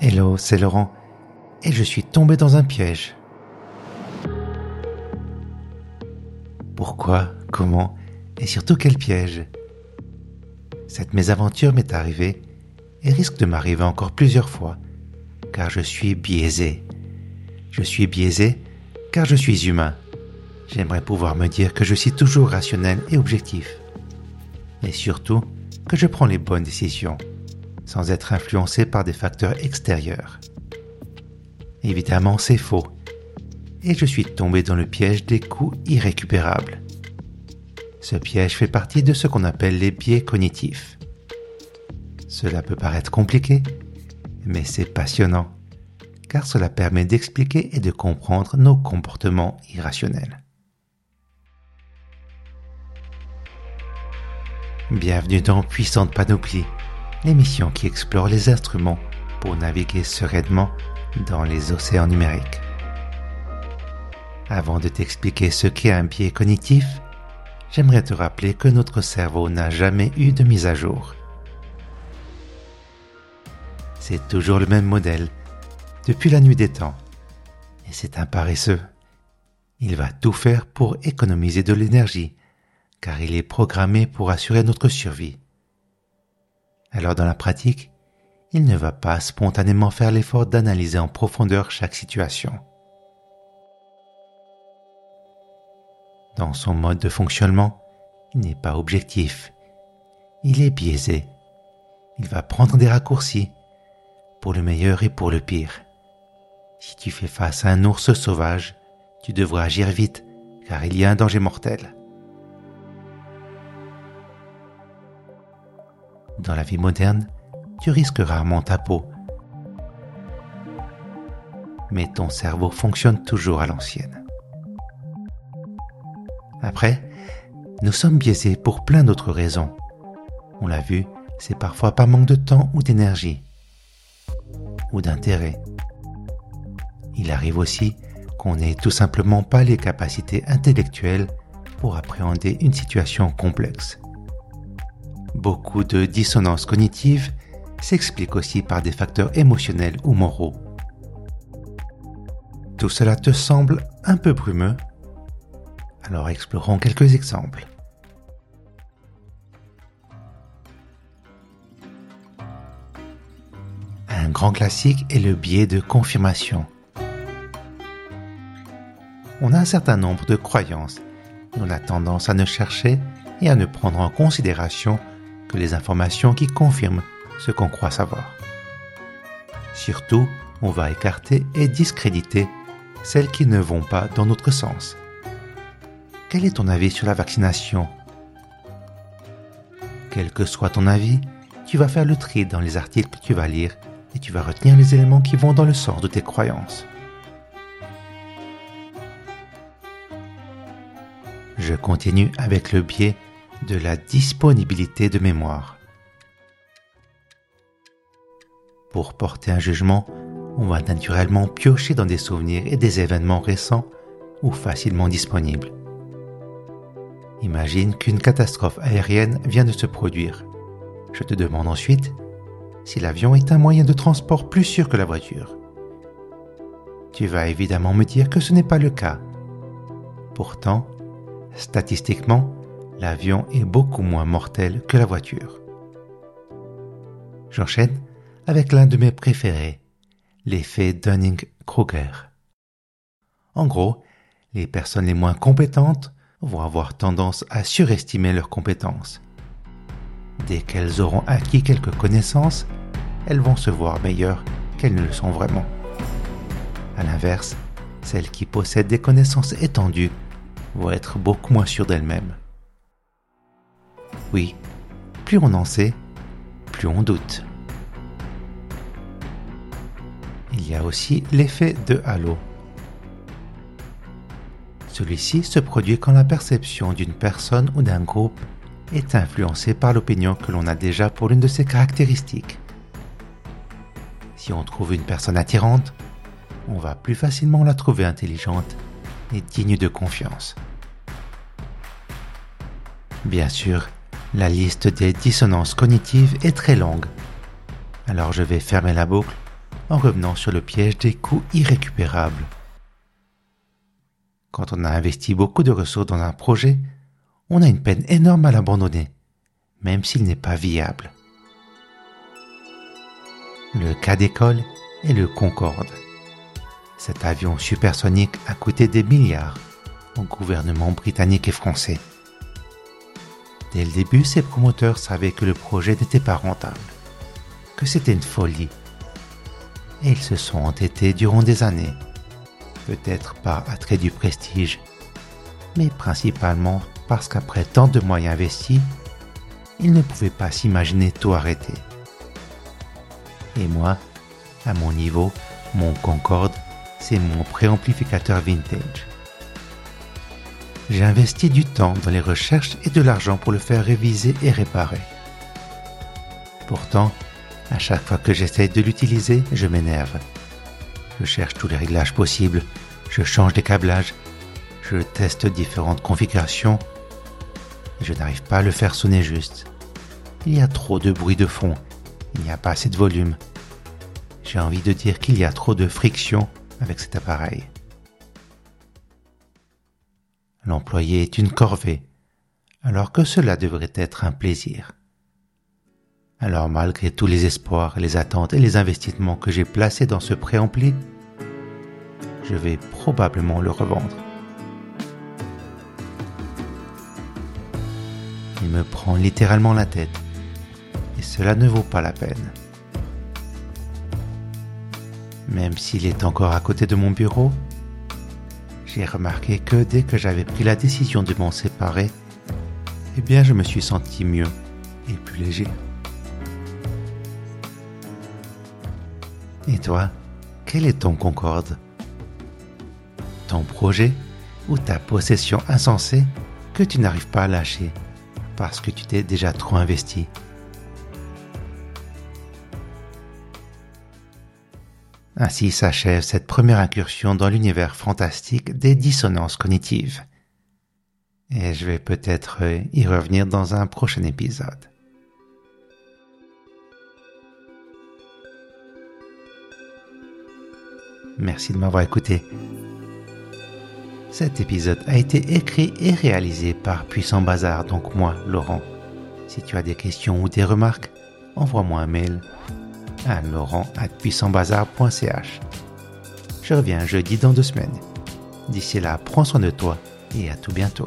Hello, c'est Laurent, et je suis tombé dans un piège. Pourquoi Comment Et surtout quel piège? Cette mésaventure m'est arrivée et risque de m'arriver encore plusieurs fois, car je suis biaisé. Je suis biaisé car je suis humain. J'aimerais pouvoir me dire que je suis toujours rationnel et objectif. Et surtout, que je prends les bonnes décisions, sans être influencé par des facteurs extérieurs. Évidemment, c'est faux. Et je suis tombé dans le piège des coûts irrécupérables. Ce piège fait partie de ce qu'on appelle les biais cognitifs. Cela peut paraître compliqué, mais c'est passionnant, car cela permet d'expliquer et de comprendre nos comportements irrationnels. Bienvenue dans Puissante Panoplie, l'émission qui explore les instruments pour naviguer sereinement dans les océans numériques. Avant de t'expliquer ce qu'est un biais cognitif, j'aimerais te rappeler que notre cerveau n'a jamais eu de mise à jour. C'est toujours le même modèle, depuis la nuit des temps. Et c'est un paresseux. Il va tout faire pour économiser de l'énergie, car il est programmé pour assurer notre survie. Alors dans la pratique, il ne va pas spontanément faire l'effort d'analyser en profondeur chaque situation. Dans son mode de fonctionnement, il n'est pas objectif. Il est biaisé. Il va prendre des raccourcis pour le meilleur et pour le pire. Si tu fais face à un ours sauvage, tu devras agir vite, car il y a un danger mortel. Dans la vie moderne, tu risques rarement ta peau. Mais ton cerveau fonctionne toujours à l'ancienne. Après, nous sommes biaisés pour plein d'autres raisons. On l'a vu, c'est parfois par manque de temps ou d'énergie ou d'intérêt. Il arrive aussi qu'on n'ait tout simplement pas les capacités intellectuelles pour appréhender une situation complexe. Beaucoup de dissonances cognitives s'expliquent aussi par des facteurs émotionnels ou moraux. Tout cela te semble un peu brumeux Alors explorons quelques exemples. Un grand classique est le biais de confirmation. On a un certain nombre de croyances on a tendance à ne chercher et à ne prendre en considération les informations qui confirment ce qu'on croit savoir. Surtout, on va écarter et discréditer celles qui ne vont pas dans notre sens. Quel est ton avis sur la vaccination? Quel que soit ton avis, tu vas faire le tri dans les articles que tu vas lire et tu vas retenir les éléments qui vont dans le sens de tes croyances. Je continue avec le biais de la disponibilité de mémoire. Pour porter un jugement, on va naturellement piocher dans des souvenirs et des événements récents ou facilement disponibles. Imagine qu'une catastrophe aérienne vient de se produire. Je te demande ensuite si l'avion est un moyen de transport plus sûr que la voiture. Tu vas évidemment me dire que ce n'est pas le cas. Pourtant, statistiquement, l'avion est beaucoup moins mortel que la voiture. J'enchaîne avec l'un de mes préférés, l'effet Dunning-Kruger. En gros, les personnes les moins compétentes vont avoir tendance à surestimer leurs compétences. Dès qu'elles auront acquis quelques connaissances, elles vont se voir meilleures qu'elles ne le sont vraiment. A l'inverse, celles qui possèdent des connaissances étendues vont être beaucoup moins sûres d'elles-mêmes. Oui, plus on en sait, plus on doute. Il y a aussi l'effet de halo. Celui-ci se produit quand la perception d'une personne ou d'un groupe est influencé par l'opinion que l'on a déjà pour l'une de ses caractéristiques. Si on trouve une personne attirante, on va plus facilement la trouver intelligente et digne de confiance. Bien sûr, la liste des dissonances cognitives est très longue, alors je vais fermer la boucle en revenant sur le piège des coûts irrécupérables. Quand on a investi beaucoup de ressources dans un projet, on a une peine énorme à l'abandonner, même s'il n'est pas viable. Le cas d'école est le Concorde. Cet avion supersonique a coûté des milliards aux gouvernements britanniques et français. Dès le début, ses promoteurs savaient que le projet n'était pas rentable, que c'était une folie. Et ils se sont entêtés durant des années, peut-être par attrait du prestige, mais principalement parce qu'après tant de moyens investis, ils ne pouvaient pas s'imaginer tout arrêter. Et moi, à mon niveau, mon Concorde c'est mon préamplificateur vintage. J'ai investi du temps dans les recherches et de l'argent pour le faire réviser et réparer. Pourtant, à chaque fois que j'essaye de l'utiliser, je m'énerve. Je cherche tous les réglages possibles, je change des câblages, je teste différentes configurations et je n'arrive pas à le faire sonner juste. Il y a trop de bruit de fond, il n'y a pas assez de volume. J'ai envie de dire qu'il y a trop de friction avec cet appareil. L'employé est une corvée, alors que cela devrait être un plaisir. Alors malgré tous les espoirs, les attentes et les investissements que j'ai placés dans ce préampli, je vais probablement le revendre. Il me prend littéralement la tête, et cela ne vaut pas la peine. Même s'il est encore à côté de mon bureau, j'ai remarqué que dès que j'avais pris la décision de m'en séparer, eh bien je me suis senti mieux et plus léger. Et toi, quel est ton concorde? Ton projet ou ta possession insensée que tu n'arrives pas à lâcher parce que tu t'es déjà trop investi? Ainsi s'achève cette première incursion dans l'univers fantastique des dissonances cognitives. Et je vais peut-être y revenir dans un prochain épisode. Merci de m'avoir écouté. Cet épisode a été écrit et réalisé par Puissant Bazar, donc moi, Laurent. Si tu as des questions ou des remarques, envoie-moi un mail à laurent.puissantbazar.ch. Je reviens jeudi dans deux semaines. D'ici là, prends soin de toi et à tout bientôt.